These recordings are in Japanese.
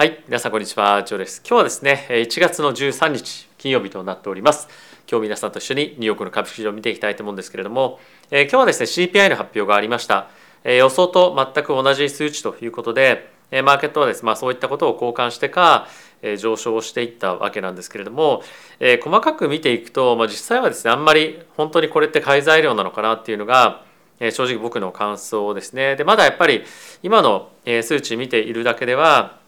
はい、皆さんこんにちは、ジョーです。今日はですね、1月の13日金曜日となっております。今日皆さんと一緒にニューヨークの株式市場を見ていきたいと思うんですけれども、えー、今日はですね CPI の発表がありました。えー、予想と全く同じ数値ということで、えー、マーケットはですね、まあ、そういったことを交換してか、え、上昇していったわけなんですけれども、え、細かく見ていくと、まあ、実際はですね、あんまり本当にこれって買い材料なのかなっていうのが、え、正直僕の感想ですね。で、まだやっぱり今の数値見ているだけでは、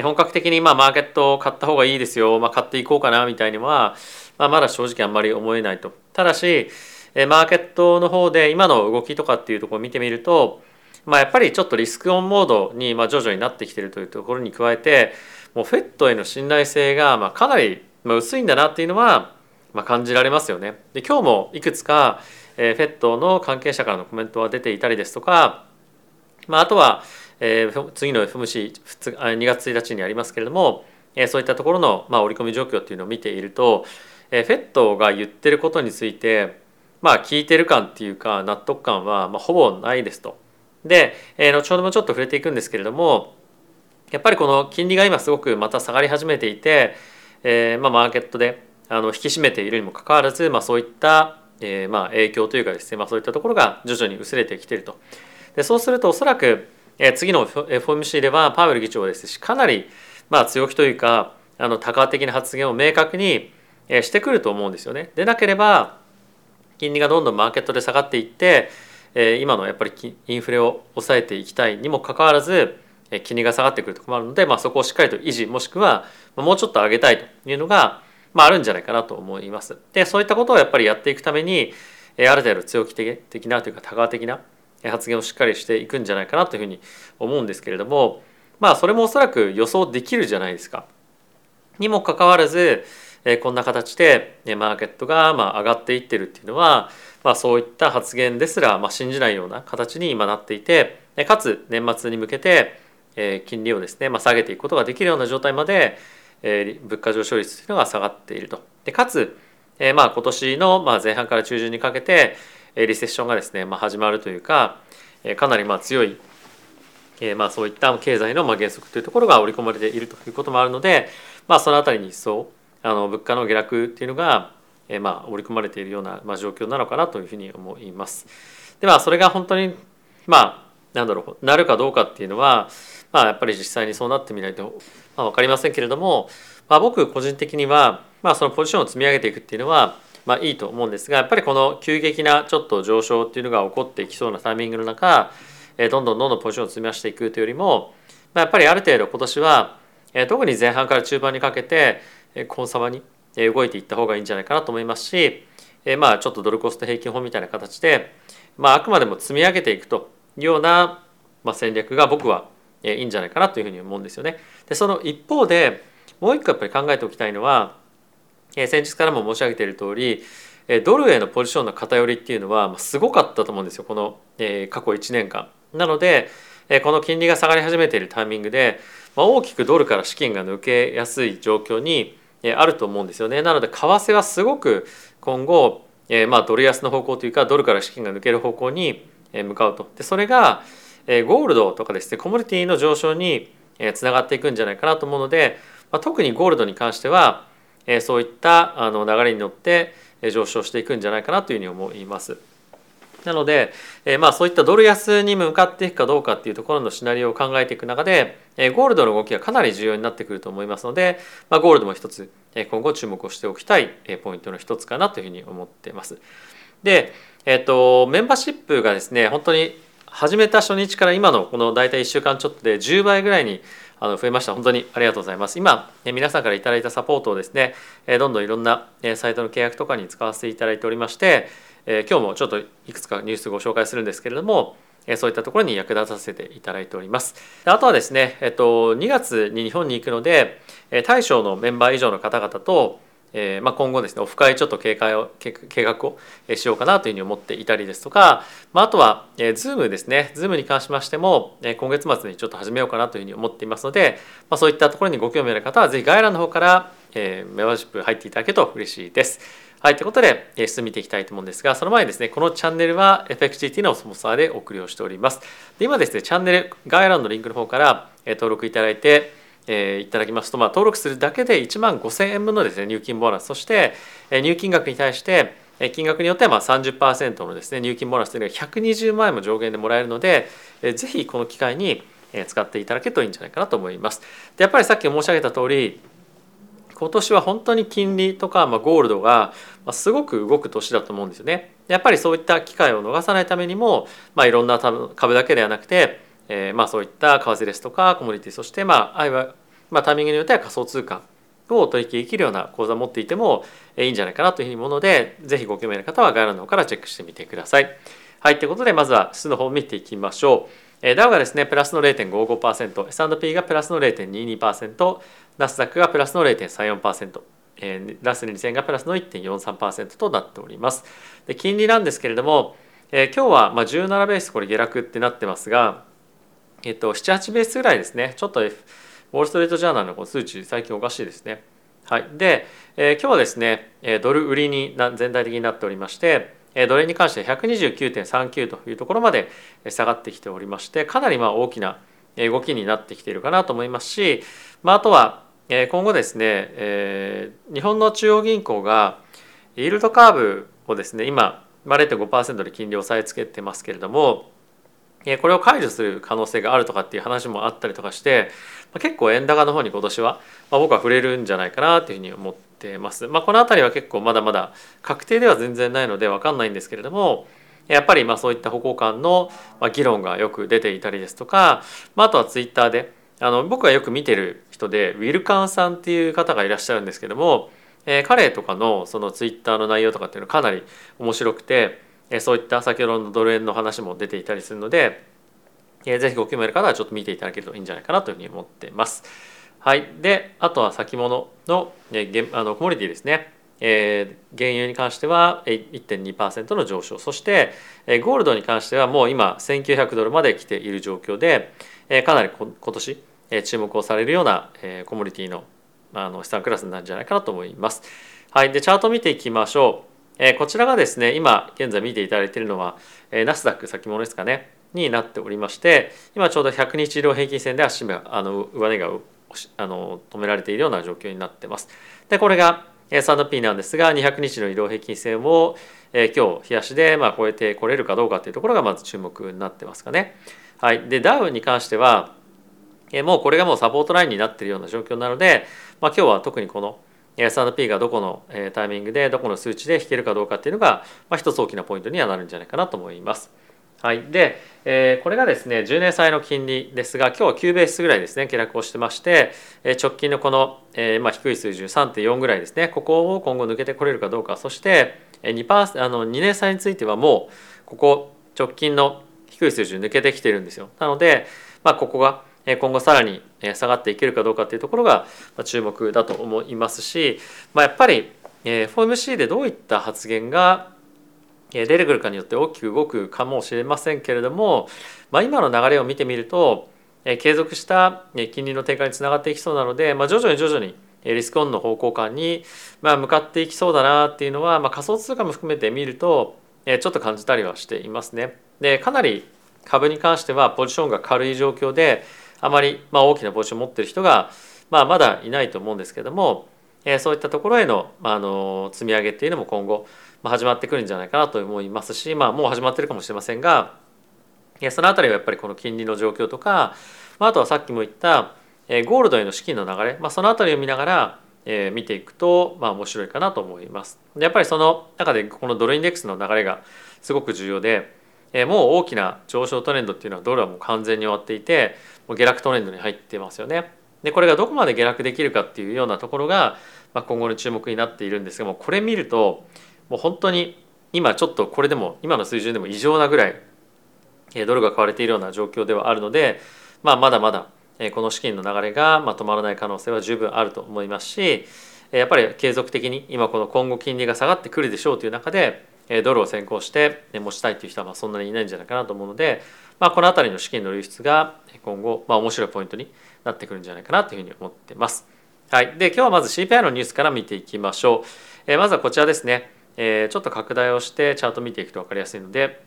本格的にまあマーケットを買った方がいいですよ、まあ、買っていこうかなみたいには、まあ、まだ正直あんまり思えないと。ただしマーケットの方で今の動きとかっていうところを見てみると、まあ、やっぱりちょっとリスクオンモードにまあ徐々になってきてるというところに加えてもうフェットへの信頼性がまあかなり薄いんだなっていうのはまあ感じられますよね。で今日もいくつかフェットの関係者からのコメントは出ていたりですとか、まあ、あとはえー、次の FMC2 月1日にありますけれども、えー、そういったところの、まあ、織り込み状況っていうのを見ていると、えー、フェットが言ってることについてまあ聞いてる感っていうか納得感は、まあ、ほぼないですと。で、えー、後ほどもちょっと触れていくんですけれどもやっぱりこの金利が今すごくまた下がり始めていて、えーまあ、マーケットであの引き締めているにもかかわらず、まあ、そういった、えーまあ、影響というかですね、まあ、そういったところが徐々に薄れてきていると。でそうするとおそらくえ次の FOMC ではパウエル議長ですしかなりまあ強気というかあの多価的な発言を明確にしてくると思うんですよね。でなければ金利がどんどんマーケットで下がっていって今のやっぱりインフレを抑えていきたいにもかかわらず金利が下がってくると困るので、まあ、そこをしっかりと維持もしくはもうちょっと上げたいというのが、まあ、あるんじゃないかなと思います。でそういったことをやっぱりやっていくためにある程度強気的なというか多側的な発言をしっかりしていくんじゃないかなというふうに思うんですけれどもまあそれもおそらく予想できるじゃないですか。にもかかわらずこんな形でマーケットが上がっていってるっていうのは、まあ、そういった発言ですら信じないような形に今なっていてかつ年末に向けて金利をですね、まあ、下げていくことができるような状態まで物価上昇率というのが下がっていると。でかつまあ今年の前半から中旬にかけてリセッションがですね、まあ、始まるというかかなりまあ強いまあそういった経済のまあ原則というところが織り込まれているということもあるので、まあ、そのあたりに一層あの物価の下落っていうのがえまあ織り込まれているようなまあ状況なのかなというふうに思います。でまあそれが本当にまあなんだろうなるかどうかっていうのは、まあ、やっぱり実際にそうなってみないと、まあ、分かりませんけれども、まあ、僕個人的には、まあ、そのポジションを積み上げていくっていうのはまあ、いいと思うんですがやっぱりこの急激なちょっと上昇っていうのが起こってきそうなタイミングの中えどんどんどんどんポジションを積み増していくというよりも、まあ、やっぱりある程度今年はえ特に前半から中盤にかけてコンサバに動いていった方がいいんじゃないかなと思いますし、えまあ、ちょっとドルコスト平均法みたいな形で、まあ、あくまでも積み上げていくというような、まあ、戦略が僕はいいんじゃないかなというふうに思うんですよね。でその一方でもう一個やっぱり考えておきたいのはえ先日からも申し上げている通りドルへのポジションの偏りっていうのはすごかったと思うんですよこの過去1年間。なのでこの金利が下がり始めているタイミングで大きくドルから資金が抜けやすい状況にあると思うんですよね。なので為替はすごく今後まあドル安の方向というかドルから資金が抜ける方向に向かうと。でそれがゴールドとかですねコモディティの上昇につながっていくんじゃないかなと思うので、まあ、特にゴールドに関してはえそういったあの流れに乗って上昇していくんじゃないかなというふうに思います。なので、えまあそういったドル安に向かっていくかどうかっていうところのシナリオを考えていく中で、えゴールドの動きがかなり重要になってくると思いますので、まあ、ゴールドも一つえ今後注目をしておきたいえポイントの一つかなというふうに思っています。で、えっと、メンバーシップがですね本当に始めた初日から今のこの大体1週間ちょっとで10倍ぐらいにあの増えました本当にありがとうございます今皆さんから頂いたサポートをですねえどんどんいろんなえサイトの契約とかに使わせていただいておりましてえ今日もちょっといくつかニュースご紹介するんですけれどもそういったところに役立たせていただいております。あとはですね、えっと、2月に日本に行くので大将のメンバー以上の方々とえーまあ、今後ですねオフ会ちょっと計画を計画をしようかなというふうに思っていたりですとか、まあ、あとは、えー、Zoom ですね Zoom に関しましても、えー、今月末にちょっと始めようかなというふうに思っていますので、まあ、そういったところにご興味ある方はぜひ概要欄の方から、えー、メンバーシップ入っていただけると嬉しいです。はい、ということで、えー、進めていきたいと思うんですが、その前にですね、このチャンネルは FXGT のスポンサーでお送りをしております。で今ですね、チャンネル概要欄のリンクの方から、えー、登録いただいて、えー、いただきますと、まあ、登録するだけで1万5,000円分のですね入金ボーナスそして、えー、入金額に対して金額によってはまあ30%のですね入金ボーナスというのが120万円も上限でもらえるので、えー、ぜひこの機会に使っていただけるといいんじゃないかなと思います。でやっぱりさっき申し上げた通り今年は本当に金利とか、まあ、ゴールドがすごく動く年だと思うんですよね。やっぱりそういった機会を逃さないためにも、まあ、いろんな株だけではなくて、えー、まあそういった為替ですとかコモディティそしてまああいは、まあ、タイミングによっては仮想通貨を取引できるような口座を持っていてもいいんじゃないかなというふうに思うのでぜひご興味の方は概要欄の方からチェックしてみてください。はいということでまずは指数の方を見ていきましょう。ダウがですねプラスの0.55%、S&P がプラスの0.22%、ナスダックがプラスの0.34%、えー、ラス2000がプラスの1.43%となっております。で金利なんですけれども、えー、今日はまあ17ベースこれ下落ってなってますが、えっと、78ベースぐらいですねちょっと、ウォール・ストリート・ジャーナルのこの数値最近おかしいですね。はい、で、えー、今日はですねドル売りに全体的になっておりましてドルに関して129.39というところまで下がってきておりましてかなりまあ大きな動きになってきているかなと思いますし、まあ、あとは今後ですね、えー、日本の中央銀行がイールドカーブをですね今、0.5%で金利を押さえつけてますけれどもこれを解除する可能性があるとかっていう話もあったりとかして結構円高の方に今年は僕は触れるんじゃないかなというふうに思ってます。まあ、この辺りは結構まだまだ確定では全然ないので分かんないんですけれどもやっぱりまあそういった歩行間の議論がよく出ていたりですとか、まあ、あとはツイッターであの僕がよく見てる人でウィルカンさんっていう方がいらっしゃるんですけども、えー、彼とかのそのツイッターの内容とかっていうのはかなり面白くて、そういった先ほどのドル円の話も出ていたりするので、え、ぜひご興味ある方はちょっと見ていただけるといいんじゃないかなというふうに思ってます。はい、であとは先物の,、えー、あのコモディティですね。えー、原油に関しては1.2%の上昇そして、え、ゴールドに関してはもう今1900ドルまで来ている状況で、え、かなり今年、え、注目をされるような、え、コモディティのあの資産クラスになるんじゃないかなと思います。はい、でチャートを見ていきましょう。え、こちらがですね今現在見ていただいているのは、え、ナスダック先物ですかねになっておりまして今ちょうど100日移動平均線で足があの上値があの止められているような状況になってます。でこれが S&P なんですが200日の移動平均線を、え今日冷やしでまあ超えてこれるかどうかというところがまず注目になってますかね。はい、でダウに関しては、えもうこれがもうサポートラインになっているような状況なので、まあ、今日は特にこの S&P がどこのタイミングでどこの数値で引けるかどうかっていうのが、まあ、一つ大きなポイントにはなるんじゃないかなと思います。はい、で、えー、これがですね10年債の金利ですが今日は9ベースぐらいですね下落をしてまして、え直近のこの、えーまあ、低い水準3.4ぐらいですねここを今後抜けてこれるかどうか。そして2%あの2年債についてはもうここ直近の低い水準抜けてきてるんですよ。なので、まあ、ここが今後さらに下がっていけるかどうかっていうところが注目だと思いますし、まあ、やっぱり FOMC でどういった発言が出てくるかによって大きく動くかもしれませんけれども、まあ、今の流れを見てみると継続した金利の低下につながっていきそうなので、まあ、徐々に徐々にリスクオンの方向感に向かっていきそうだなっていうのは、まあ、仮想通貨も含めて見るとちょっと感じたりはしていますね。でかなり株に関してはポジションが軽い状況であまりま大きなポジションを持ってる人が、まあ、まだいないと思うんですけどもえそういったところへのまあの積み上げっていうのも今後ま始まってくるんじゃないかなと思いますし、まあ、もう始まってるかもしれませんがえその辺りはやっぱりこの金利の状況とかまあとはさっきも言ったえゴールドへの資金の流れ、まあ、その辺りを見ながらえ見ていくとまあ面白いかなと思います。でやっぱりその中でこのドルインデックスの流れがすごく重要でもう大きな上昇トレンドっていうのはドルはもう完全に終わっていてもう下落トレンドに入ってますよね。でこれがどこまで下落できるかっていうようなところが、まあ、今後の注目になっているんですがもうこれ見るともう本当に今ちょっとこれでも今の水準でも異常なぐらいドルが買われているような状況ではあるので、まあ、まだまだこの資金の流れが止まらない可能性は十分あると思いますしやっぱり継続的に今この今後金利が下がってくるでしょうという中でドルを先行して持ちたいという人はまあそんなにいないんじゃないかなと思うので、まあ、この辺りの資金の流出が今後まあ面白いポイントになってくるんじゃないかなというふうに思ってます。はい、で今日はまず CPI のニュースから見ていきましょう。えまずはこちらですね。え、ちょっと拡大をしてチャート見ていくと分かりやすいので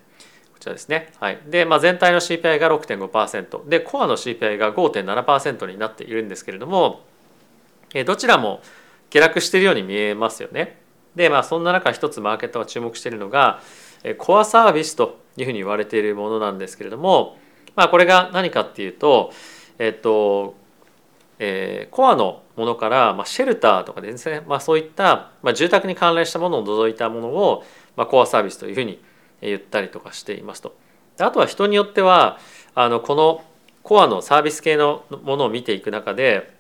こちらですね。はい、で、まあ、全体の CPI が6.5%でコアの CPI が5.7%になっているんですけれどもえどちらも下落しているように見えますよね。でまあそんな中一つマーケットが注目しているのがコアサービスというふうに言われているものなんですけれども、まあ、これが何かっていうと、えっとえー、コアのものから、まあ、シェルターとかですね、まあ、そういった、まあ、住宅に関連したものを除いたものを、まあ、コアサービスというふうに言ったりとかしていますと。あとは人によってはあのこのコアのサービス系のものを見ていく中で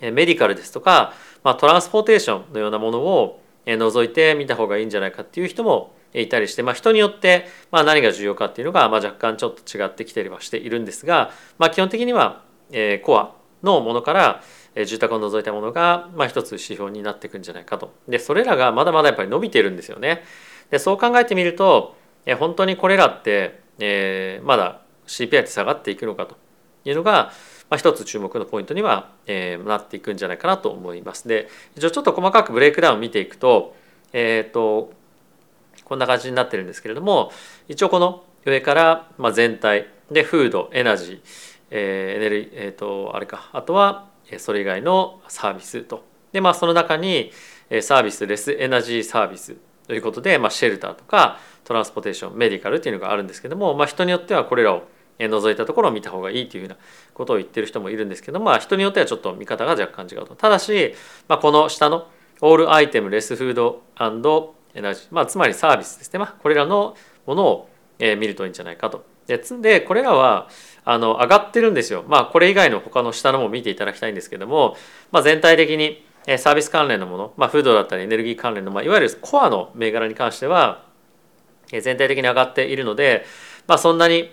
メディカルですとか、まあ、トランスポーテーションのようなものを除いて見た方がいいんじゃないかっていう人もいたりして、まあ、人によって、ま、何が重要かっていうのが、まあ、若干ちょっと違ってきてりはしているんですが、まあ、基本的には、え、コアのものから住宅を除いたものが、まあ、一つ指標になっていくんじゃないかと。でそれらがまだまだやっぱり伸びてるんですよね。でそう考えてみるとえ本当にこれらって、え、まだ CPI って下がっていくのかというのが、まあ、一つ注目のポイントには、えー、なっていくんじゃないかなと思います。で一応ちょっと細かくブレイクダウンを見ていくと,、えーと、こんな感じになってるんですけれども一応この上からまあ全体でフードエナジー、えー、エネルギーえっ、ー、とあれかあとはそれ以外のサービスと。でまあその中にサービスレスエナジーサービスということで、まあ、シェルターとかトランスポーテーションメディカルっていうのがあるんですけども、まあ、人によってはこれらを除いたところを見た方がいいというふうなことを言ってる人もいるんですけどまあ人によってはちょっと見方が若干違うとただし、まあ、この下のオールアイテムレスフードエナジー、まあ、つまりサービスですね、まあ、これらのものを見るといいんじゃないかと。ででこれらはあの上がってるんですよ。まあこれ以外の他の下のも見ていただきたいんですけども、まあ、全体的にサービス関連のもの、まあ、フードだったりエネルギー関連の、まあ、いわゆるコアの銘柄に関しては全体的に上がっているので、まあ、そんなに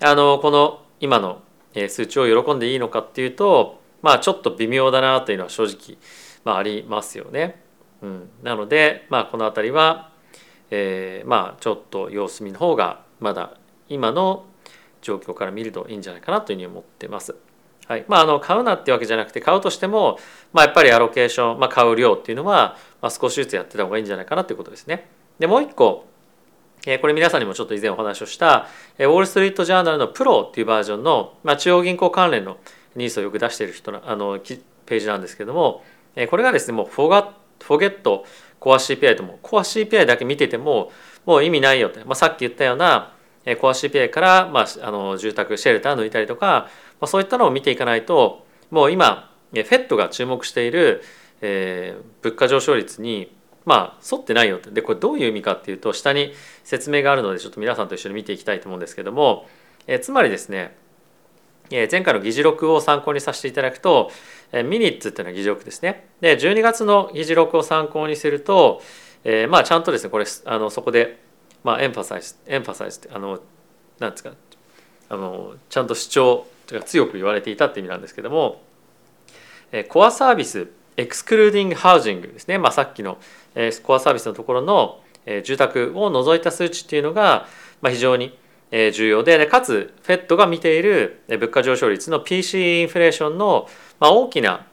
あのこの今の数値を喜んでいいのかっていうと、まあ、ちょっと微妙だなというのは正直、まあ、ありますよね。うん、なので、まあ、この辺りは、えー、まあちょっと様子見の方がまだ今の状況から見るといいんじゃないかなというふうに思ってます。はいまあ、あの買うなってわけじゃなくて買うとしても、まあ、やっぱりアロケーション、まあ、買う量っていうのは、まあ、少しずつやってた方がいいんじゃないかなということですね。でもう一個これ皆さんにもちょっと以前お話をしたウォール・ストリート・ジャーナルのプロっていうバージョンの、まあ、中央銀行関連のニュースをよく出している人のあのページなんですけどもこれがですねもうフォガフォゲットコア CPI ともコア CPI だけ見ててももう意味ないよって、まあ、さっき言ったようなコア CPI から、まあ、あの住宅シェルター抜いたりとか、まあ、そういったのを見ていかないともう今フェットが注目している、えー、物価上昇率にまあ沿ってないよって。でこれどういう意味かっていうと下に説明があるのでちょっと皆さんと一緒に見ていきたいと思うんですけども、え、つまりですねえ前回の議事録を参考にさせていただくとえミニッツっていうのは議事録ですね。で12月の議事録を参考にすると、えー、まあちゃんとですねこれあのそこで、まあ、エンファサイズエンファサイズってあのなんですかあのちゃんと主張強く言われていたって意味なんですけどもえコアサービスエクスクルーディングハウジングですね、まあ、さっきのスコアサービスのところの住宅を除いた数値っていうのが非常に重要でかつ FED が見ている物価上昇率の PC インフレーションの大きな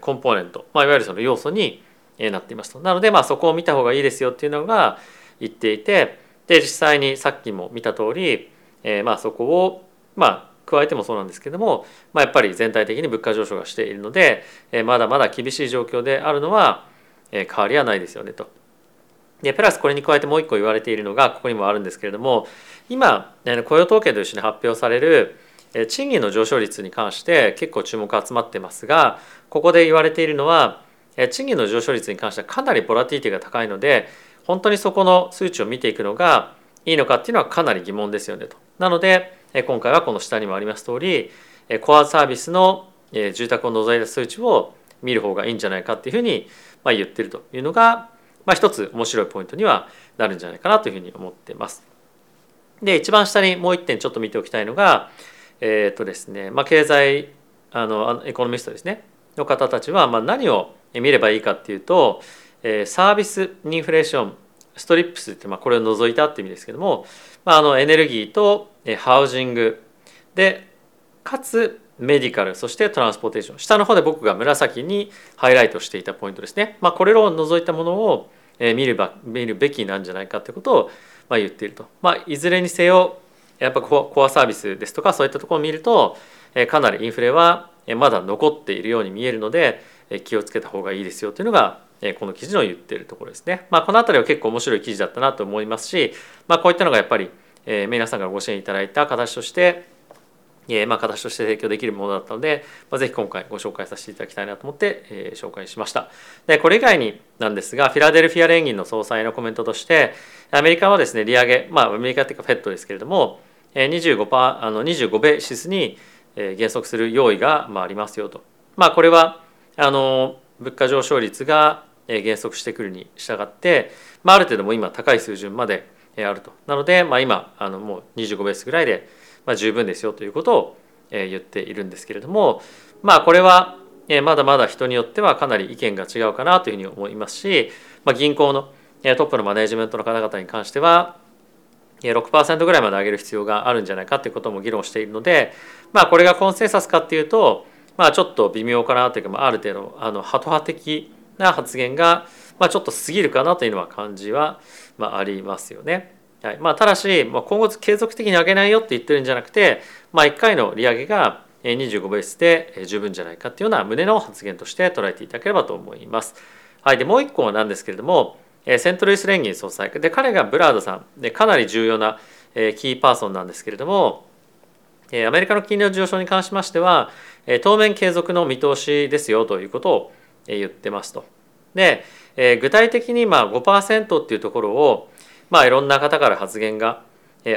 コンポーネント、まあ、いわゆるその要素になっていますと。なのでまあそこを見た方がいいですよっていうのが言っていてで実際にさっきも見た通り、えまあそこをまあ加えてもそうなんですけども、まあ、やっぱり全体的に物価上昇がしているので、えまだまだ厳しい状況であるのは、え変わりはないですよねと。でプラスこれに加えてもう一個言われているのがここにもあるんですけれども今雇用統計と一緒に発表される賃金の上昇率に関して結構注目が集まってますがここで言われているのは賃金の上昇率に関してはかなりボラティティが高いので本当にそこの数値を見ていくのがいいのかっていうのはかなり疑問ですよねと。なので今回はこの下にもあります通りコアサービスの住宅を除いた数値を見る方がいいんじゃないかっていうふうに言ってるというのが、まあ、一つ面白いポイントにはなるんじゃないかなというふうに思ってます。で一番下にもう一点ちょっと見ておきたいのがえっ、ー、とですね、まあ、経済あのエコノミストですねの方たちはまあ何を見ればいいかっていうと、サービスインフレーションストリップスってまあこれを除いたって意味ですけども、まあ、あのエネルギーとハウジング。でかつメディカル。そしてトランスポーテーション。下の方で僕が紫にハイライトしていたポイントですね、まあ、これらを除いたものを見るば見るべきなんじゃないかということを、まあ、言っていると、まあ、いずれにせよやっぱコアサービスですとかそういったところを見るとかなりインフレはまだ残っているように見えるので気をつけた方がいいですよというのがこの記事の言っているところですね。まあ、この辺りは結構面白い記事だったなと思いますし、まあ、こういったのがやっぱり皆さんからご支援いただいた形としてえまあ、形として提供できるものだったので、まあ、ぜひ今回ご紹介させていただきたいなと思って、えー、紹介しました。でこれ以外になんですがフィラデルフィア連銀の総裁のコメントとしてアメリカはですね利上げまあアメリカっていうかフェットですけれども25%あの25ベーシスに減速する用意がまあありますよと。まあこれはあの物価上昇率が減速してくるに従って、まあ、ある程度も今高い水準まであると。なので、まあ、今あのもう25ベースぐらいでまあ、十分ですよということを言っているんですけれどもまあこれはまだまだ人によってはかなり意見が違うかなというふうに思いますし、まあ、銀行のトップのマネジメントの方々に関しては6%ぐらいまで上げる必要があるんじゃないかということも議論しているので、まあ、これがコンセンサスかっていうと、まあ、ちょっと微妙かなというか、まあ、ある程度あのハト派的な発言が、まあ、ちょっと過ぎるかなというのは感じは、まあ、ありますよね。はいまあ、ただし、まあ、今後継続的に上げないよって言ってるんじゃなくて、まあ、1回の利上げが25ベースで十分じゃないかっていうような胸の発言として捉えていただければと思います。はい、でもう一個なんですけれどもセントルイス連銀総裁で彼がブラードさんでかなり重要なキーパーソンなんですけれどもアメリカの金利の上昇に関しましては当面継続の見通しですよということを言ってますと。で具体的にまあ5%っていうところをまあいろんな方から発言が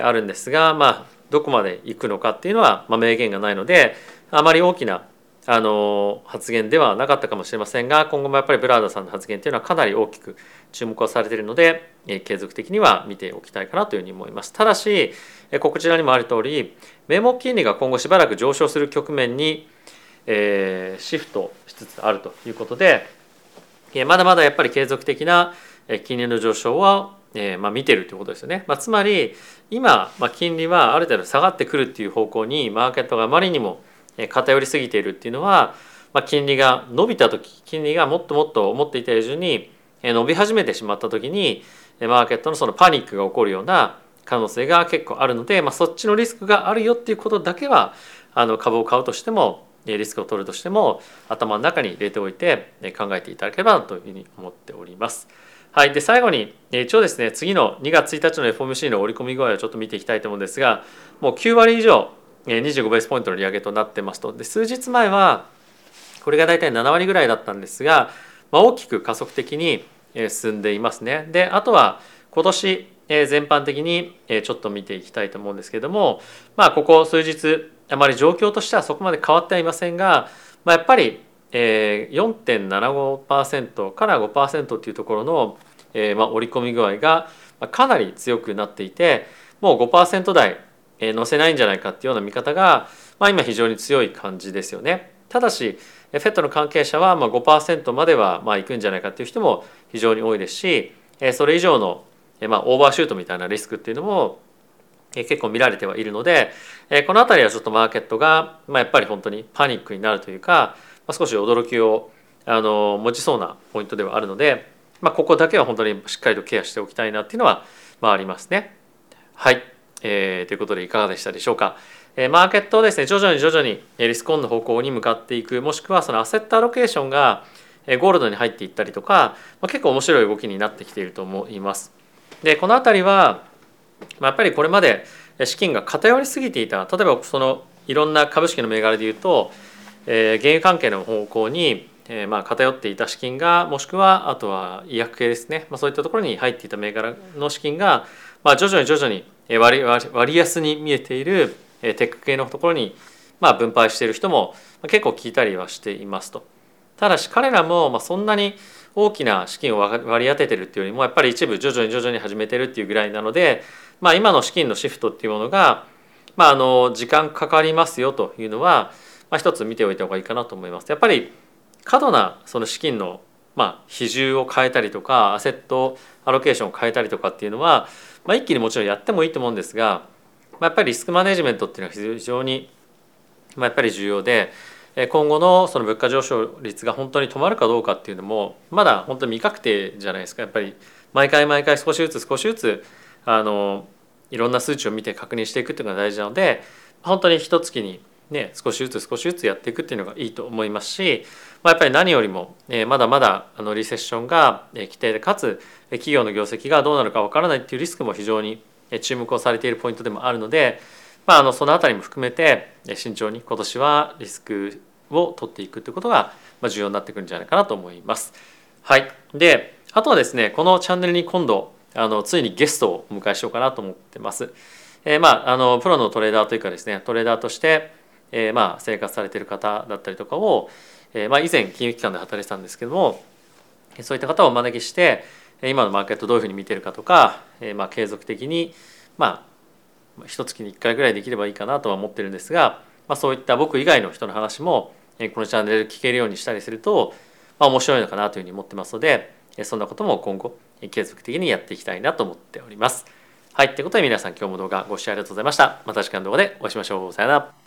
あるんですが、まあ、どこまで行くのかっていうのは、まあ、明言がないのであまり大きなあの発言ではなかったかもしれませんが今後もやっぱりブラーダさんの発言っていうのはかなり大きく注目をされているので継続的には見ておきたいかなというふうに思います。ただしこちらにもある通り名目金利が今後しばらく上昇する局面に、えー、シフトしつつあるということでまだまだやっぱり継続的な金利の上昇はえ、まあ、見てるということですよね。まあ、つまり今、まあ、金利はある程度下がってくるっていう方向にマーケットがあまりにも偏りすぎているっていうのは、まあ、金利が伸びた時金利がもっともっと思っていた以上に伸び始めてしまった時にマーケットのそのパニックが起こるような可能性が結構あるので、まあ、そっちのリスクがあるよっていうことだけはあの株を買うとしてもリスクを取るとしても頭の中に入れておいて考えていただければというふうに思っております。はい、で最後に一応ですね次の2月1日の FOMC の織り込み具合をちょっと見ていきたいと思うんですがもう9割以上25ベースポイントの利上げとなってますとで数日前はこれが大体7割ぐらいだったんですが、まあ、大きく加速的に進んでいますね。であとは今年全般的にちょっと見ていきたいと思うんですけれどもまあここ数日あまり状況としてはそこまで変わってはいませんが、まあ、やっぱりえー、4.75%から5%っていうところの、えーまあ、織り込み具合がかなり強くなっていてもう5%台、乗せないんじゃないかっていうような見方が、まあ、今非常に強い感じですよね。ただし FED の関係者はまあ5%まではまあいくんじゃないかっていう人も非常に多いですしそれ以上のまあオーバーシュートみたいなリスクっていうのも結構見られてはいるのでこの辺りはちょっとマーケットがまあやっぱり本当にパニックになるというかま少し驚きをあの持ちそうなポイントではあるので、まあ、ここだけは本当にしっかりとケアしておきたいなっていうのは、まあ、ありますね。はい、えー、ということでいかがでしたでしょうか。え、マーケットをですね徐々に徐々にリスクオンの方向に向かっていくもしくはそのアセットアロケーションがゴールドに入っていったりとか、ま、結構面白い動きになってきていると思います。でこの辺りは、やっぱりこれまで資金が偏りすぎていた例えばそのいろんな株式の銘柄でいうとえー、原油関係の方向に、えー、まあ偏っていた資金がもしくはあとは医薬系ですね、まあ、そういったところに入っていた銘柄の資金が、まあ、徐々に徐々に割割安に見えているテック系のところに、まあ、分配している人も結構聞いたりはしていますと。ただし彼らもまあそんなに大きな資金を割り当ててるっていうよりもやっぱり一部徐々に徐々に始めてるっていうぐらいなので、まあ、今の資金のシフトっていうものが、まあ、あの時間かかりますよというのはまあ、一つ見ておいた方がいいかなと思います。やっぱり過度なその資金のまあ比重を変えたりとかアセットアロケーションを変えたりとかっていうのは、まあ、一気にもちろんやってもいいと思うんですが、まあ、やっぱりリスクマネジメントっていうのは非常に、まあ、やっぱり重要で今後のその物価上昇率が本当に止まるかどうかっていうのもまだ本当に未確定じゃないですかやっぱり毎回毎回少しずつ少しずつあのいろんな数値を見て確認していくっていうのが大事なので本当に一月にね少しずつ少しずつやっていくっていうのがいいと思いますし、まあ、やっぱり何よりも、えー、まだまだあのリセッションが規定でかつ企業の業績がどうなるかわからないっていうリスクも非常に注目をされているポイントでもあるので、まあ、あのその辺りも含めて慎重に今年はリスクを取っていくということが重要になってくるんじゃないかなと思います。はい、であとはですねこのチャンネルに今度あのついにゲストをお迎えしようかなと思ってます。えー、まああのプロのトレーダーというかですねトレーダーとして、えー、まあ生活されてる方だったりとかを、えー、まあ以前金融機関で働いてたんですけどもそういった方をお招きして今のマーケットどういうふうに見てるかとか、えー、まあ継続的にまあ一月に1回ぐらいできればいいかなとは思ってるんですが、まあ、そういった僕以外の人の話もこのチャンネルで聞けるようにしたりすると、まあ、面白いのかなというふうに思ってますのでそんなことも今後継続的にやっていきたいなと思っております。はい、ということで皆さん今日も動画ご視聴ありがとうございました。また次回の動画でお会いしましょう。さよなら。